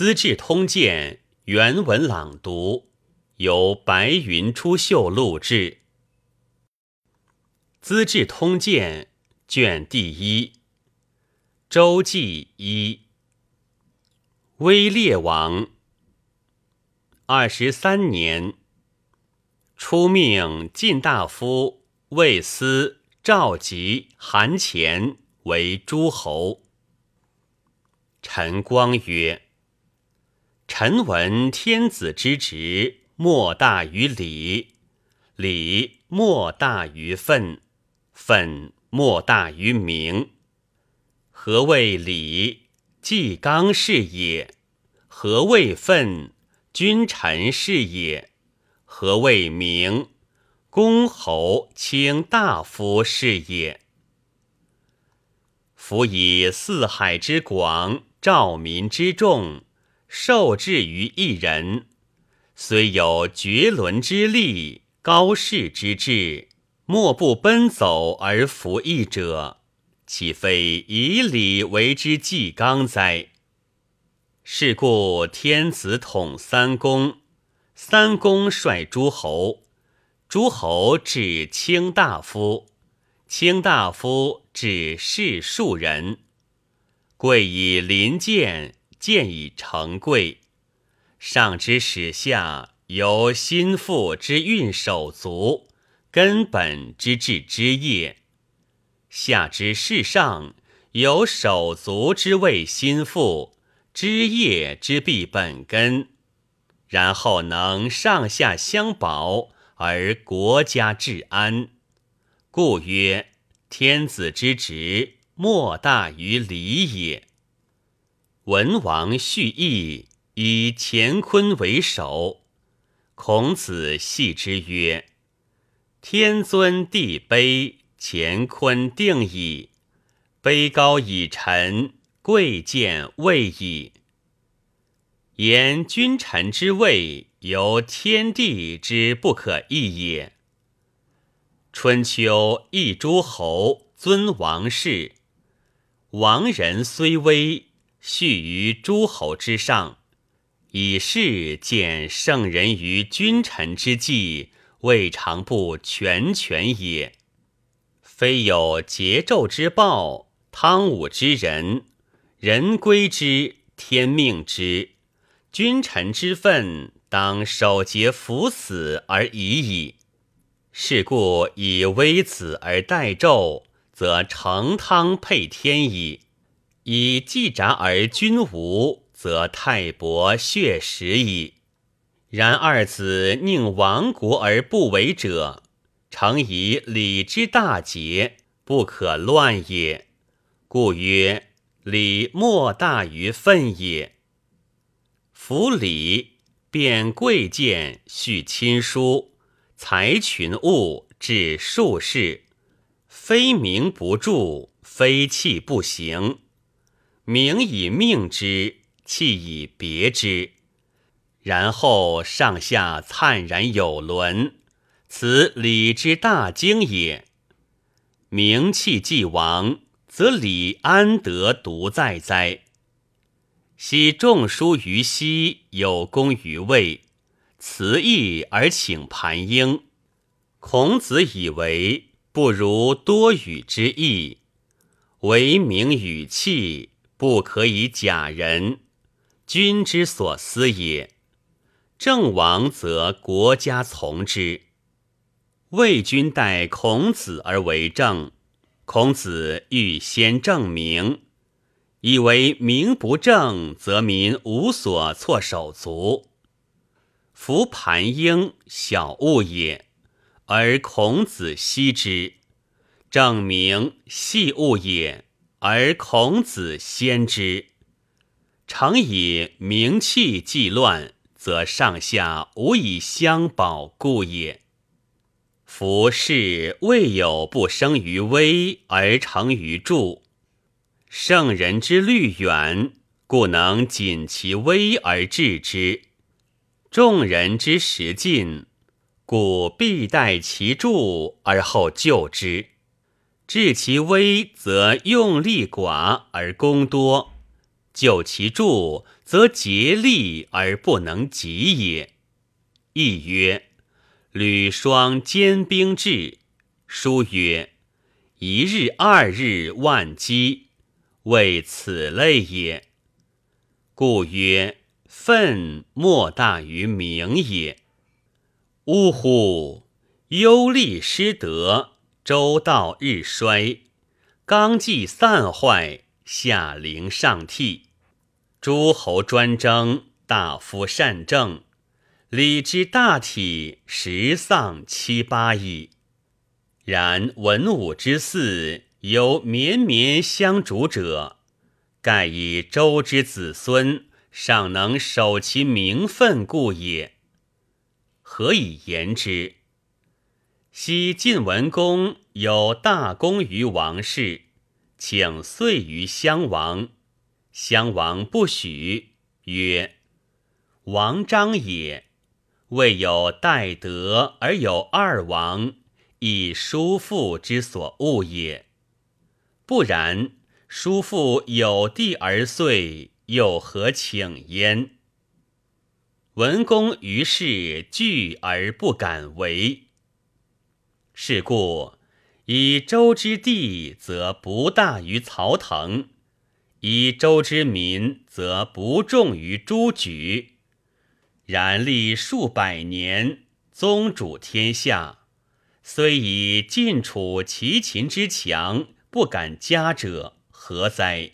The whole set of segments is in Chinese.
资治通鉴》原文朗读，由白云出岫录制。《资治通鉴》卷第一，周记一。威烈王二十三年，初命晋大夫魏斯、赵吉、韩虔为诸侯。陈光曰。臣闻天子之职，莫大于礼；礼莫大于分；分莫大于名。何谓礼？纪纲是也。何谓分？君臣是也。何谓名？公侯卿大夫是也。夫以四海之广，兆民之众。受制于一人，虽有绝伦之力、高士之志，莫不奔走而服役者，岂非以礼为之纪纲哉？是故天子统三公，三公率诸侯，诸侯指卿大夫，卿大夫指士庶人，贵以临见。见以成贵，上之始下由心腹之运手足，根本之治之业；下之事上由手足之谓心腹，枝叶之必本根。然后能上下相保而国家治安，故曰天子之职莫大于礼也。文王续义以乾坤为首，孔子系之曰：“天尊地卑，乾坤定矣。卑高以臣，贵贱位矣。言君臣之位，由天地之不可易也。春秋一诸侯尊王室，王人虽微。”序于诸侯之上，以是见圣人于君臣之际，未尝不全权也。非有桀纣之暴，汤武之仁，人归之，天命之，君臣之分，当守节服死而已矣。是故以微子而代纣，则成汤配天矣。以季札而君无，则太伯血食矣。然二子宁亡国而不为者，诚以礼之大节，不可乱也。故曰：礼莫大于分也。夫礼，变贵贱，续亲疏，裁群物，治术士，非名不著，非器不行。名以命之，器以别之，然后上下灿然有伦，此礼之大经也。名器既亡，则礼安得独在哉？昔仲舒于西，有功于魏，辞义而请盘婴。孔子以为不如多语之义，唯名与器。不可以假人，君之所思也。郑王则国家从之。魏君待孔子而为政，孔子欲先正名，以为名不正，则民无所措手足。夫盘婴小物也，而孔子惜之；正名细物也。而孔子先之，常以名器既乱，则上下无以相保故也。夫事未有不生于微而成于著，圣人之虑远，故能谨其微而治之；众人之实近，故必待其著而后救之。治其微，则用力寡而功多；救其助，则竭力而不能及也。亦曰：履霜坚兵至。书曰：一日二日万机，为此类也。故曰：愤莫大于名也。呜呼！忧利失德，周道日衰，纲纪散坏，下陵上替，诸侯专争，大夫善政，礼之大体，十丧七八矣。然文武之嗣，有绵绵相主者，盖以周之子孙尚能守其名分故也。何以言之？昔晋文公有大功于王室，请遂于襄王，襄王不许，曰：“王章也，未有待德而有二王。”以叔父之所恶也，不然，叔父有弟而遂，又何请焉？文公于是惧而不敢为。是故，以周之地，则不大于曹腾；以周之民，则不重于诸举。然历数百年，宗主天下。虽以晋楚齐秦之强，不敢加者，何哉？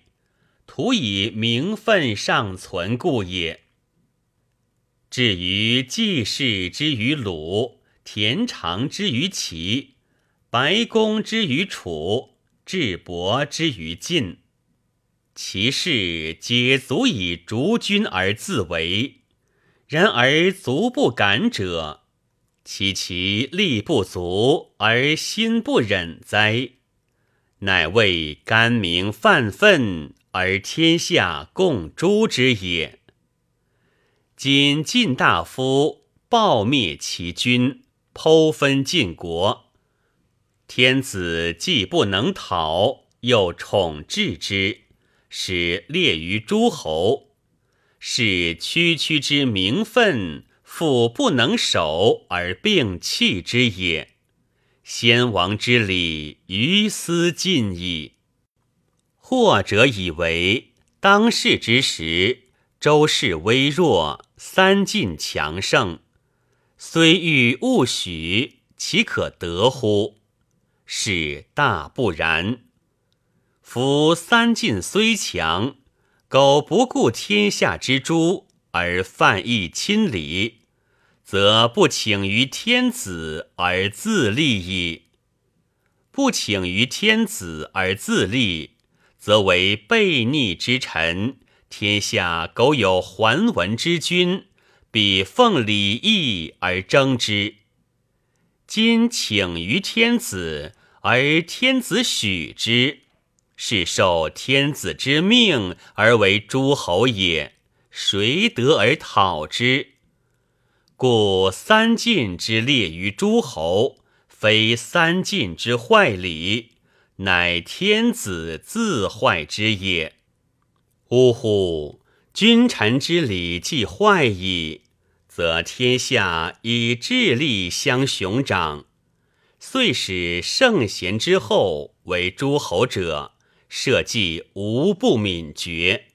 徒以名分尚存故也。至于季氏之于鲁，田常之于齐，白公之于楚，智伯之于晋，其事皆足以逐君而自为。然而足不敢者。其其力不足而心不忍哉？乃为甘名犯愤而天下共诛之也。今晋大夫暴灭其君，剖分晋国，天子既不能讨，又宠治之，使列于诸侯，是区区之名分。复不能守而并弃之也，先王之礼于斯尽矣。或者以为当世之时，周氏微弱，三晋强盛，虽欲勿许，岂可得乎？是大不然。夫三晋虽强，苟不顾天下之诸而犯义亲礼。则不请于天子而自立矣。不请于天子而自立，则为悖逆之臣。天下苟有桓文之君，彼奉礼义而争之。今请于天子，而天子许之，是受天子之命而为诸侯也。谁得而讨之？故三晋之列于诸侯，非三晋之坏礼，乃天子自坏之也。呜呼！君臣之礼既坏矣，则天下以智力相雄长，遂使圣贤之后为诸侯者，社稷无不泯绝，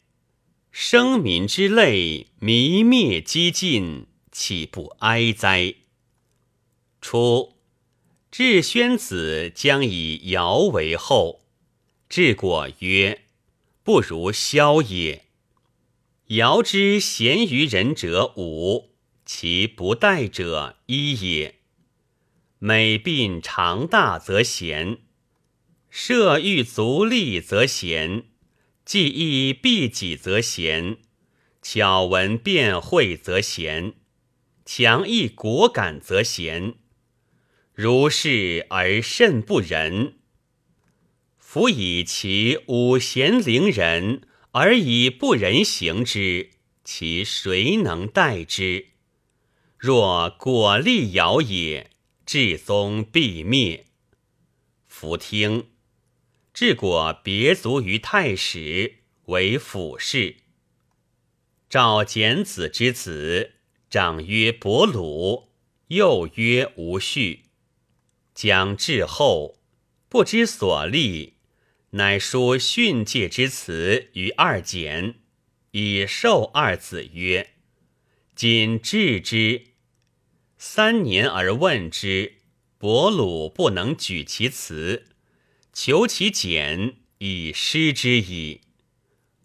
生民之类弥灭几尽。岂不哀哉？初，智宣子将以尧为后，智果曰：“不如萧也。”尧之贤于人者五，其不待者一也。美鬓长大则贤，射欲足利则贤，技艺必己则贤，巧闻辩会则贤。强毅果敢则贤，如是而甚不仁。夫以其五贤凌人，而以不仁行之，其谁能待之？若果立尧也，至宗必灭。夫听，治果别卒于太史，为辅事。赵简子之子，长曰伯鲁，幼曰无序。将至后，不知所立，乃书训诫之词于二简，以授二子曰：“今治之。”三年而问之，伯鲁不能举其词，求其简，以失之矣。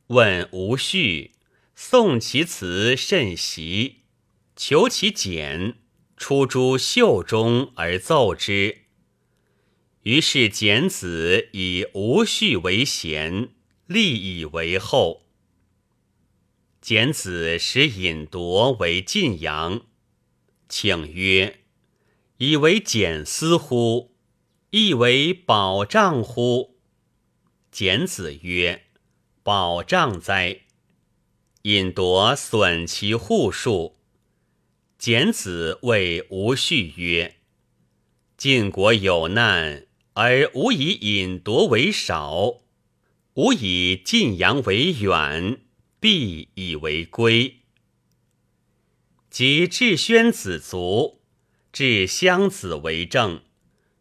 问无序，宋其词甚习，求其简，出诸袖中而奏之。于是简子以无序为贤，立以为后。简子使尹铎为晋阳。请曰：“以为简思乎？亦为保障乎？”简子曰：“保障哉！”引夺损其户数。简子谓吴续曰：“晋国有难，而吾以引夺为少；吾以晋阳为远，必以为归。”及至宣子卒，至襄子为政，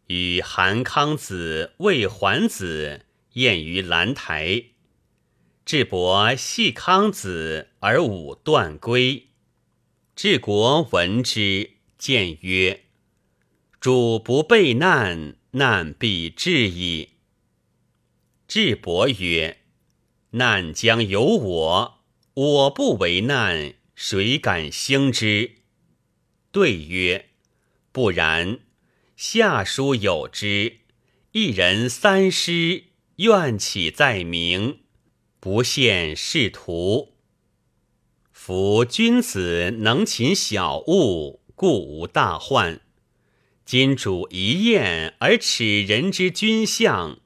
与韩康子、魏桓子宴于兰台。智伯系康子而武断归。治国闻之，谏曰：“主不备难，难必至矣。”智伯曰：“难将有我，我不为难。”谁敢兴之？对曰：不然。下书有之，一人三师，愿起在明，不献仕途。夫君子能勤小物，故无大患。今主一宴而耻人之君相，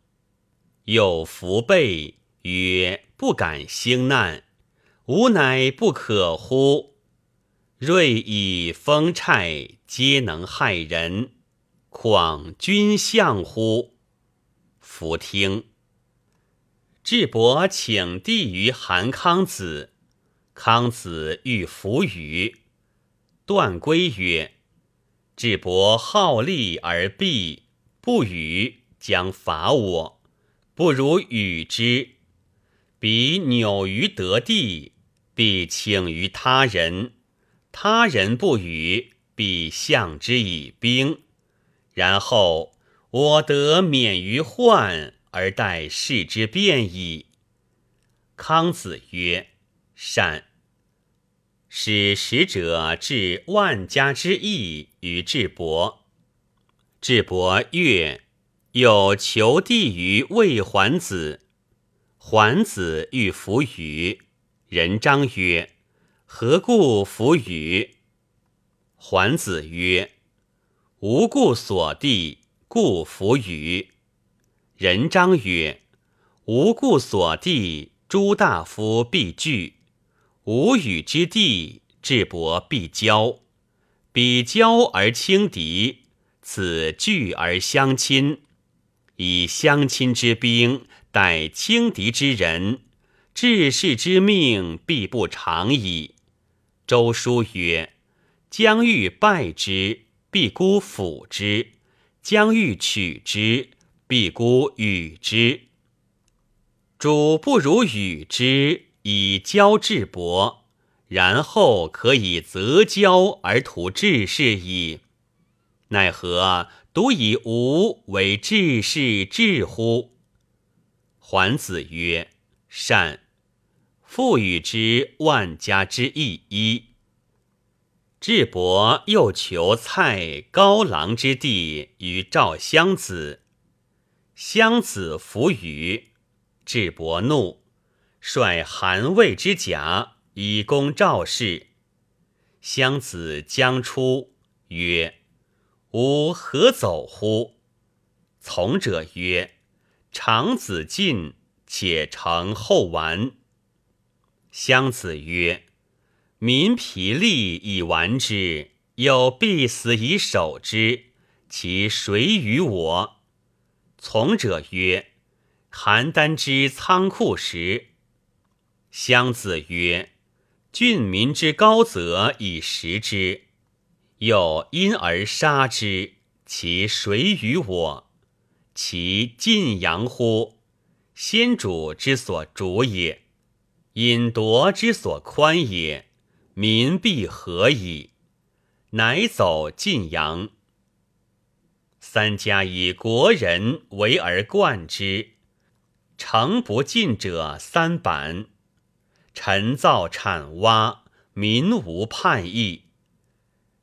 有福备曰：不敢兴难。吾乃不可乎？锐以风虿，皆能害人，况君相乎？弗听。智伯请帝于韩康子，康子欲弗与。段归曰：“智伯好利而避，不与，将伐我。不如与之。彼扭于得地。”必请于他人，他人不与，必向之以兵，然后我得免于患，而待事之变矣。康子曰：“善。”使使者至万家之邑于智伯，智伯曰：“有求地于魏桓子，桓子欲弗与。人章曰：“何故弗与？”桓子曰：“无故所地，故弗与。”人章曰：“无故所地，诸大夫必惧；无与之地，智伯必骄。彼骄而轻敌，此惧而相亲。以相亲之兵，待轻敌之人。”治世之命，必不长矣。周书曰：“将欲败之，必孤辅之；将欲取之，必孤与之。主不如与之，以交智伯，然后可以择交而图治世矣。奈何独以吾为治世治乎？”桓子曰：“善。”赋予之万家之一一。智伯又求蔡高郎之地于赵襄子，襄子弗与。智伯怒，率韩魏之甲以攻赵氏。襄子将出，曰：“吾何走乎？”从者曰：“长子进，且成后完。”襄子曰：“民疲力以完之，又必死以守之，其谁与我？”从者曰：“邯郸之仓库时。”襄子曰：“郡民之高则以食之，又因而杀之，其谁与我？其晋阳乎？先主之所主也，引夺之所宽也，民必何矣？乃走晋阳。三家以国人为而冠之，诚不进者三板。臣造产挖，民无叛意。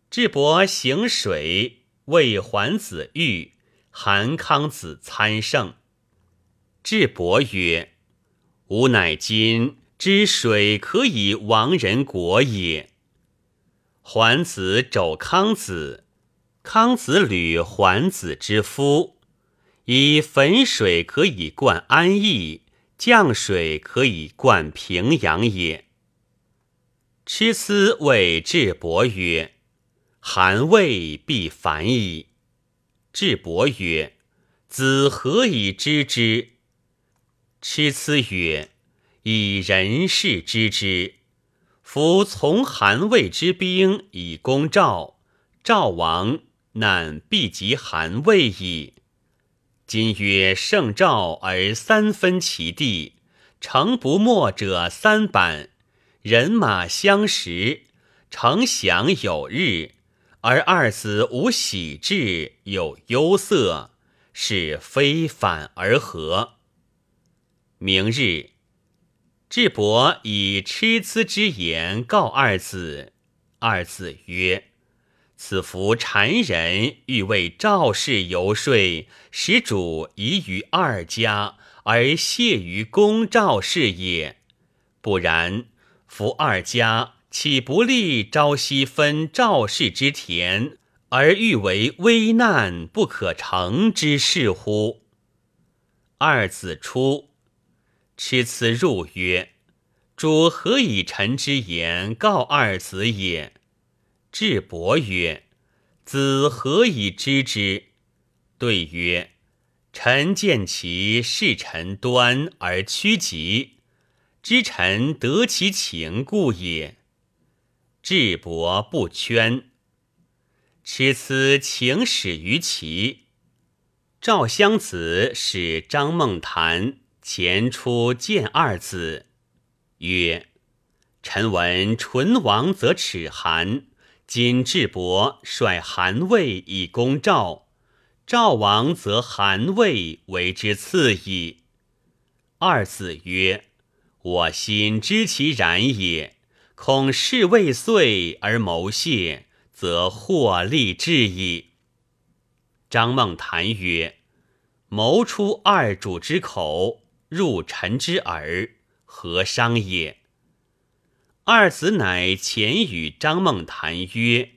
智伯行水，为桓子玉、韩康子参圣。智伯曰：“吾乃今知水可以亡人国也。”桓子肘康子。康子履桓子之夫，以汾水可以灌安邑，降水可以灌平阳也。痴思谓智伯曰：“韩魏必反矣。”智伯曰：“子何以知之？”痴思曰：“以人事知之。夫从韩魏之兵以攻赵，赵王。”难必及韩魏矣。今曰胜赵而三分其地，城不没者三板，人马相食，城享有日，而二子无喜志，有忧色，是非反而合。明日，智伯以痴痴之言告二子，二子曰。此夫谗人欲为赵氏游说，使主疑于二家，而谢于公赵氏也。不然，夫二家岂不立朝夕分赵氏之田，而欲为危难不可成之事乎？二子出，持此入曰：“主何以臣之言告二子也？”智伯曰：“子何以知之？”对曰：“臣见其视臣端而屈疾，知臣得其情故也。”智伯不圈。持此情始于齐。赵襄子使张孟谈前出见二子，曰：“臣闻唇亡则齿寒。”今智伯率韩魏以攻赵，赵王则韩魏为之次矣。二子曰：“我心知其然也，恐事未遂而谋谢，则祸利至矣。”张孟谈曰：“谋出二主之口，入臣之耳，何伤也？”二子乃遣与张孟谈曰：“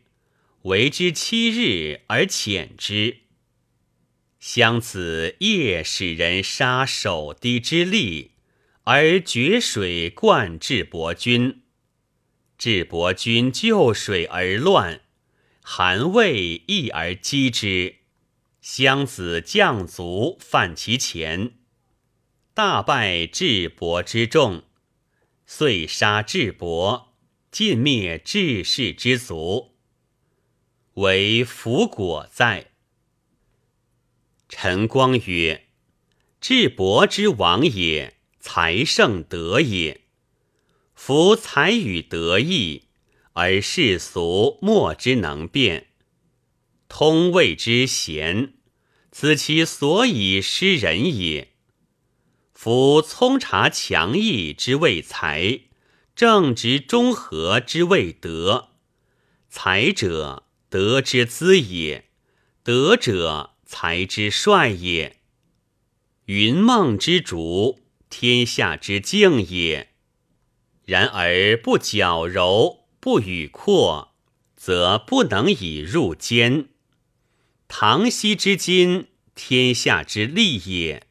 为之七日而遣之。襄子夜使人杀守堤之吏，而决水灌智伯军。智伯军就水而乱，韩魏亦而击之。襄子将卒犯其前，大败智伯之众。”遂杀智伯，尽灭智氏之族，为福果在。陈光曰：“智伯之王也，才胜德也。夫才与德异，而世俗莫之能辨。通谓之贤，此其所以失人也。”夫聪察强毅之谓才，正直中和之谓德。才者，德之资也；德者，才之帅也。云梦之主，天下之敬也。然而不矫柔，不与阔，则不能以入坚。唐熙之金，天下之利也。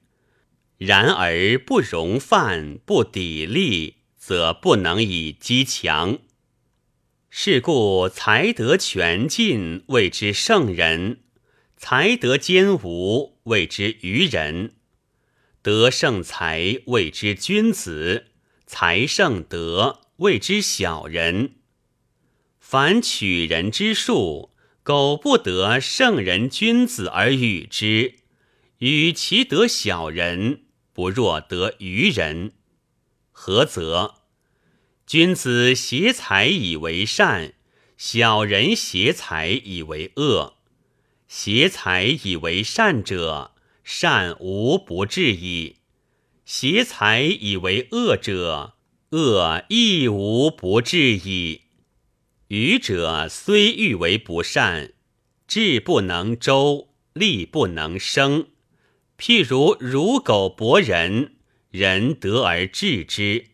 然而不容犯，不砥砺，则不能以击强。是故才德全尽，谓之圣人；才德兼无，谓之愚人。德胜才，谓之君子；才胜德，谓之小人。凡取人之术，苟不得圣人君子而与之，与其得小人，不若得愚人。何则？君子挟财以为善，小人挟财以为恶。挟财以为善者，善无不至矣；挟财以为恶者，恶亦无不至矣。愚者虽欲为不善，智不能周，力不能生。譬如如狗搏人，人得而治之。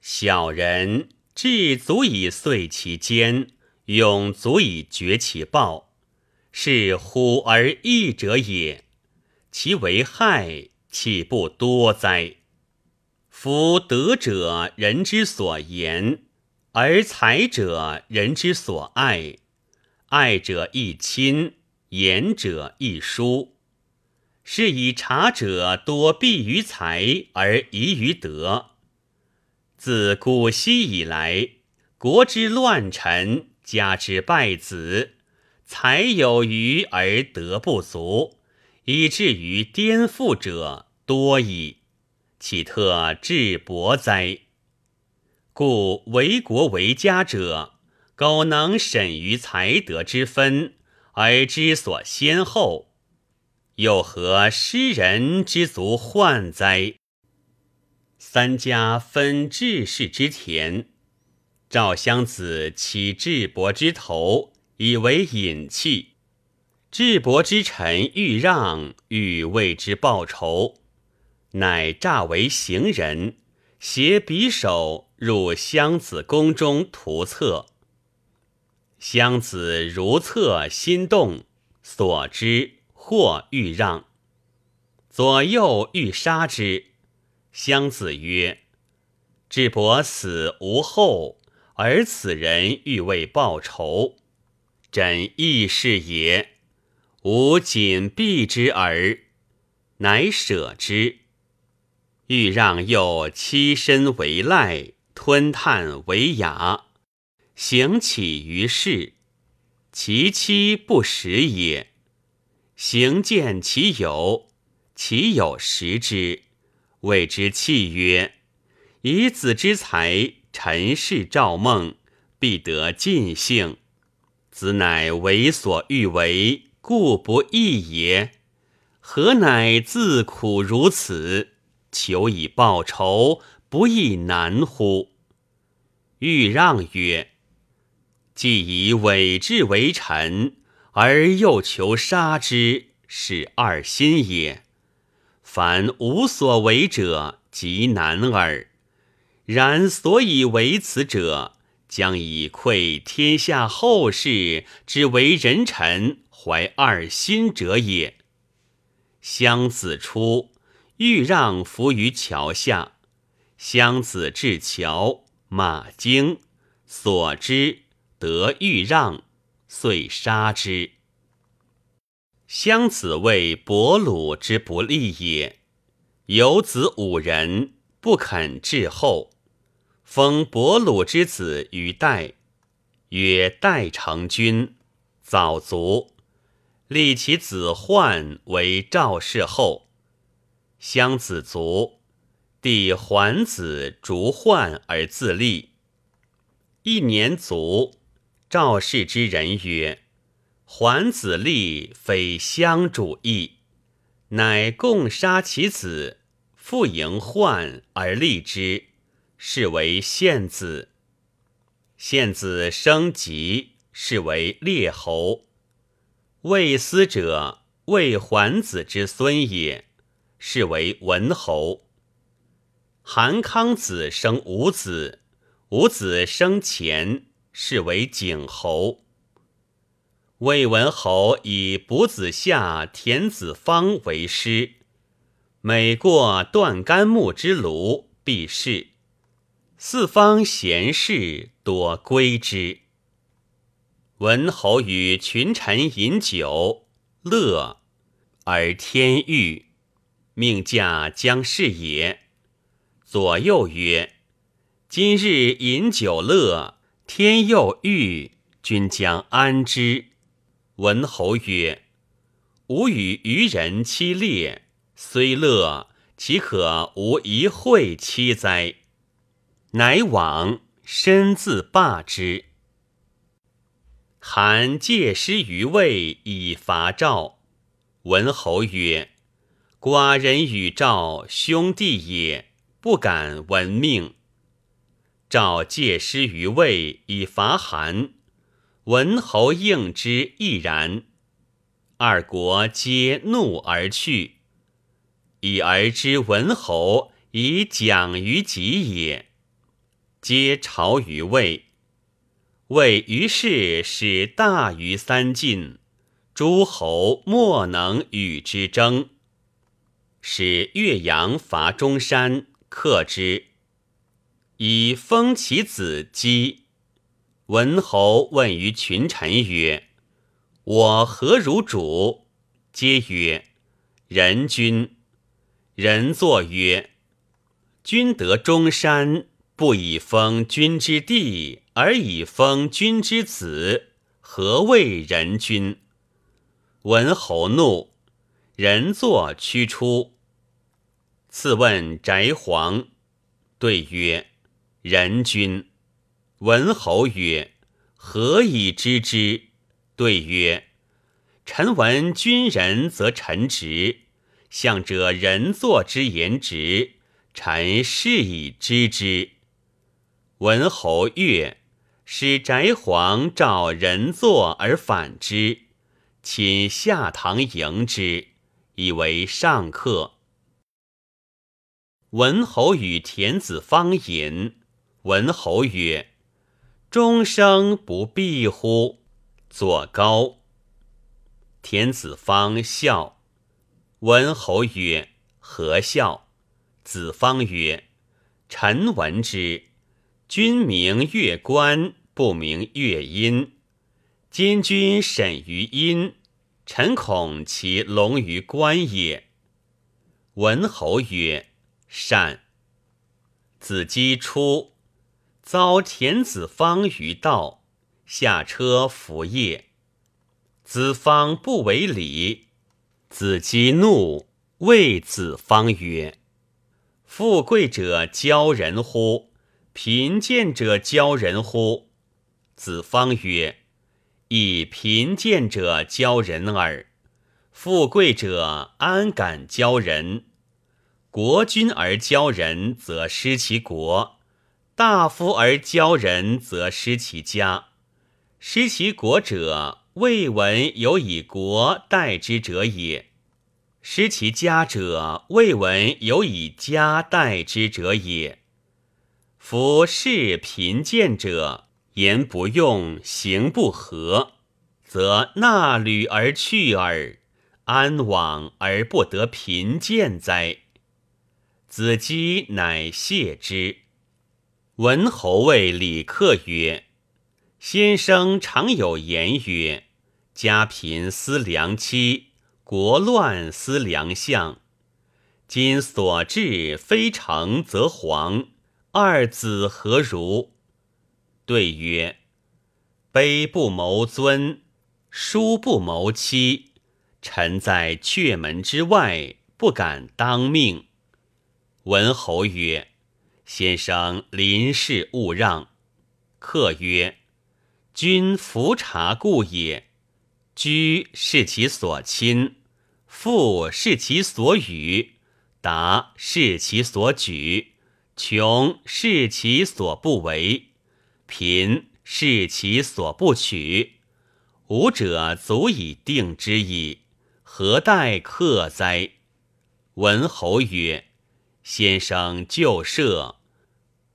小人智足以遂其坚，勇足以决其暴，是虎而益者也。其为害，岂不多哉？夫德者，人之所言；而才者，人之所爱。爱者亦亲，言者亦疏。是以察者多避于才而疑于德。自古昔以来，国之乱臣，家之败子，才有余而德不足，以至于颠覆者多矣。岂特智薄哉？故为国为家者，苟能审于才德之分，而知所先后，又何失人之足患哉？三家分治世之田，赵襄子起智伯之头，以为隐器。智伯之臣欲让，欲为之报仇，乃诈为行人，携匕首入襄子宫中图策。襄子如策心动，所知或欲让，左右欲杀之。襄子曰：“智伯死无后，而此人欲为报仇，朕亦是也。吾仅避之耳。”乃舍之。欲让又欺身为赖，吞炭为雅，行起于世，其妻不食也。行见其有，其有食之。谓之契曰：“以子之才，陈氏赵孟，必得尽兴。子乃为所欲为，故不义也。何乃自苦如此，求以报仇，不亦难乎？”欲让曰：“既以委志为臣，而又求杀之，是二心也。”凡无所为者，极难耳。然所以为此者，将以愧天下后世之为人臣怀二心者也。襄子出，欲让伏于桥下。襄子至桥，马惊，所知得欲让，遂杀之。襄子谓伯鲁之不利也，有子五人，不肯至后，封伯鲁之子于代，曰代成君，早卒，立其子焕为赵氏后。襄子卒，弟桓子逐焕而自立。一年卒，赵氏之人曰。桓子立非相主义，乃共杀其子，复迎患而立之，是为献子。献子生疾，是为列侯。魏斯者，魏桓子之孙也，是为文侯。韩康子生五子，五子生前，是为景侯。魏文侯以卜子夏、田子方为师，每过断干木之庐，必视。四方贤士多归之。文侯与群臣饮酒，乐，而天欲，命驾将事也。左右曰：“今日饮酒乐，天又欲，君将安之？”文侯曰：“吾与愚人期猎，虽乐，岂可无一会期哉？”乃往，身自罢之。韩借师于魏以伐赵。文侯曰：“寡人与赵兄弟也，不敢闻命。”赵借师于魏以伐韩。文侯应之亦然。二国皆怒而去，以而知文侯以讲于己也。皆朝于魏。魏于是使大于三晋，诸侯莫能与之争。使岳阳伐中山，克之，以封其子姬。文侯问于群臣曰：“我何如主？”皆曰：“人君。”人作曰：“君得中山，不以封君之弟。”而以封君之子，何谓人君？文侯怒，人作驱出。次问翟黄，对曰：“人君。”文侯曰：“何以知之？”对曰：“臣闻君人则臣直，向者人作之言直，臣是以知之。”文侯悦。使翟黄召人坐而反之，请下堂迎之，以为上客。文侯与田子方饮，文侯曰：“终生不避乎？”左高。田子方笑。文侯曰：“何笑？”子方曰：“臣闻之，君明乐观。”不明乐音，今君审于音，臣恐其龙于观也。文侯曰：“善。”子姬出，遭田子方于道，下车服谒。子方不为礼，子姬怒，谓子方曰：“富贵者骄人乎？贫贱者骄人乎？”子方曰：“以贫贱者骄人耳，富贵者安敢骄人？国君而骄人，则失其国；大夫而骄人，则失其家。失其国者，未闻有以国代之者也；失其家者，未闻有以家代之者也。夫士贫贱者。”言不用，行不合，则纳履而去耳，安往而不得贫贱哉？子姬乃谢之。文侯谓李克曰：“先生常有言曰：‘家贫思良妻，国乱思良相。’今所至非成则亡，二子何如？”对曰：“卑不谋尊，叔不谋妻。臣在阙门之外，不敢当命。”文侯曰：“先生临事勿让。”客曰：“君服察故也。居是其所亲，富是其所与，达是其所举，穷是其所不为。”贫是其所不取，吾者足以定之矣，何待客哉？文侯曰：“先生就设，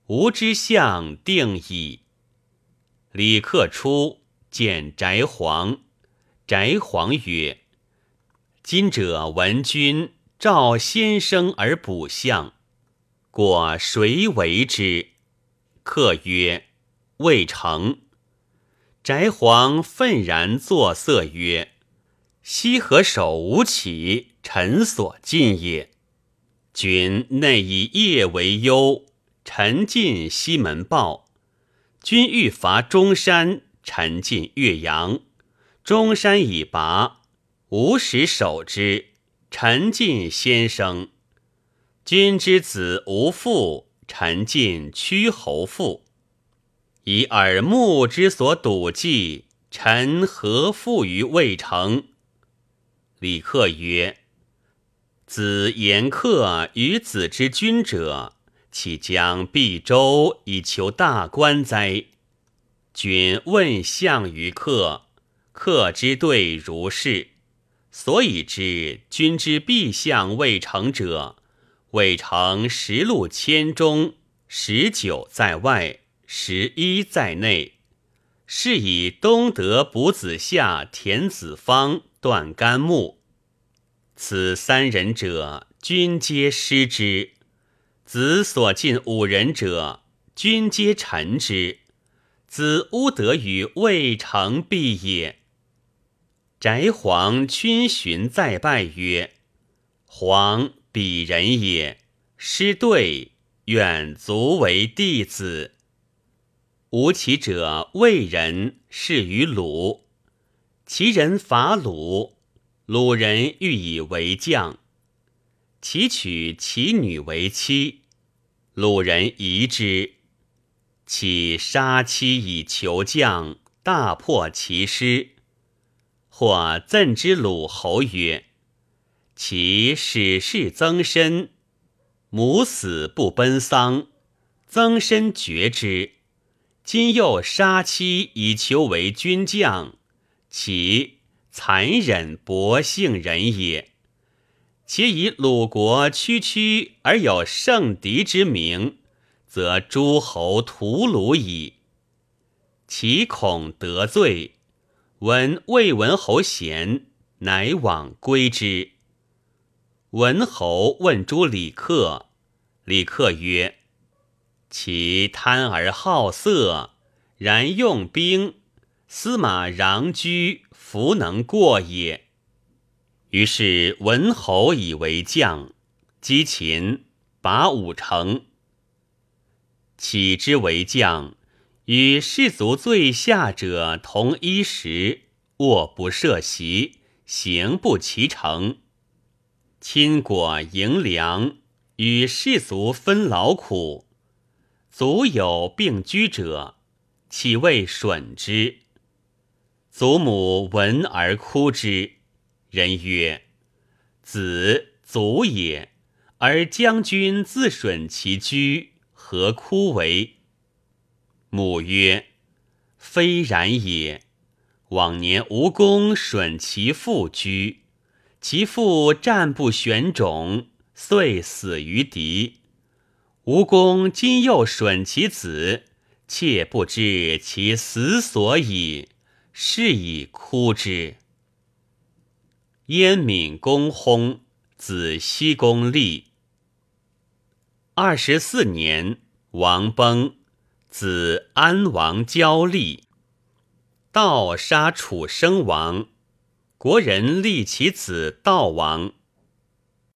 吾之相定矣。”李克出见翟黄，翟黄曰：“今者闻君召先生而卜相，过谁为之？”客曰。未成，翟黄愤然作色曰：“西河守吴起，臣所进也。君内以业为忧，陈进西门豹。君欲伐中山，陈进岳阳。中山已拔，吾使守之。陈进先生。君之子无父，陈进屈侯父。以耳目之所睹计，臣何负于渭城？李克曰：“子言客与子之君者。”岂将避周以求大官哉？君问相于客，客之对如是。所以知君之必相未成者，未成十路千中，十九在外，十一在内。是以东得卜子夏、田子方、段干木，此三人者，君皆失之。子所近五人者，君皆臣之。子乌得与未成必也。翟皇君寻再拜曰：“皇鄙人也，师对，愿足为弟子。”吾其者魏人，是于鲁。其人伐鲁，鲁人欲以为将。其娶其女为妻，鲁人疑之，其杀妻以求将，大破其师。或赠之鲁侯曰：“其使事曾参，母死不奔丧，曾参绝之。今又杀妻以求为军将，其残忍薄幸人也。”且以鲁国区区而有圣敌之名，则诸侯屠鲁矣。其恐得罪，闻魏文侯贤，乃往归之。文侯问诸李克，李克曰：“其贪而好色，然用兵，司马穰居，弗能过也。”于是文侯以为将，击秦，拔五城。启之为将，与士卒最下者同衣食，卧不设席，行不齐城。亲果迎粮，与士卒分劳苦。卒有病居者，岂为吮之？祖母闻而哭之。人曰：“子足也，而将军自吮其居，何哭为？”母曰：“非然也。往年吴公吮其父居，其父战不选种，遂死于敌。吴公今又吮其子，妾不知其死所以，是以哭之。”燕敏公薨，子西公立。二十四年，王崩，子安王交立。盗杀楚生王，国人立其子悼王。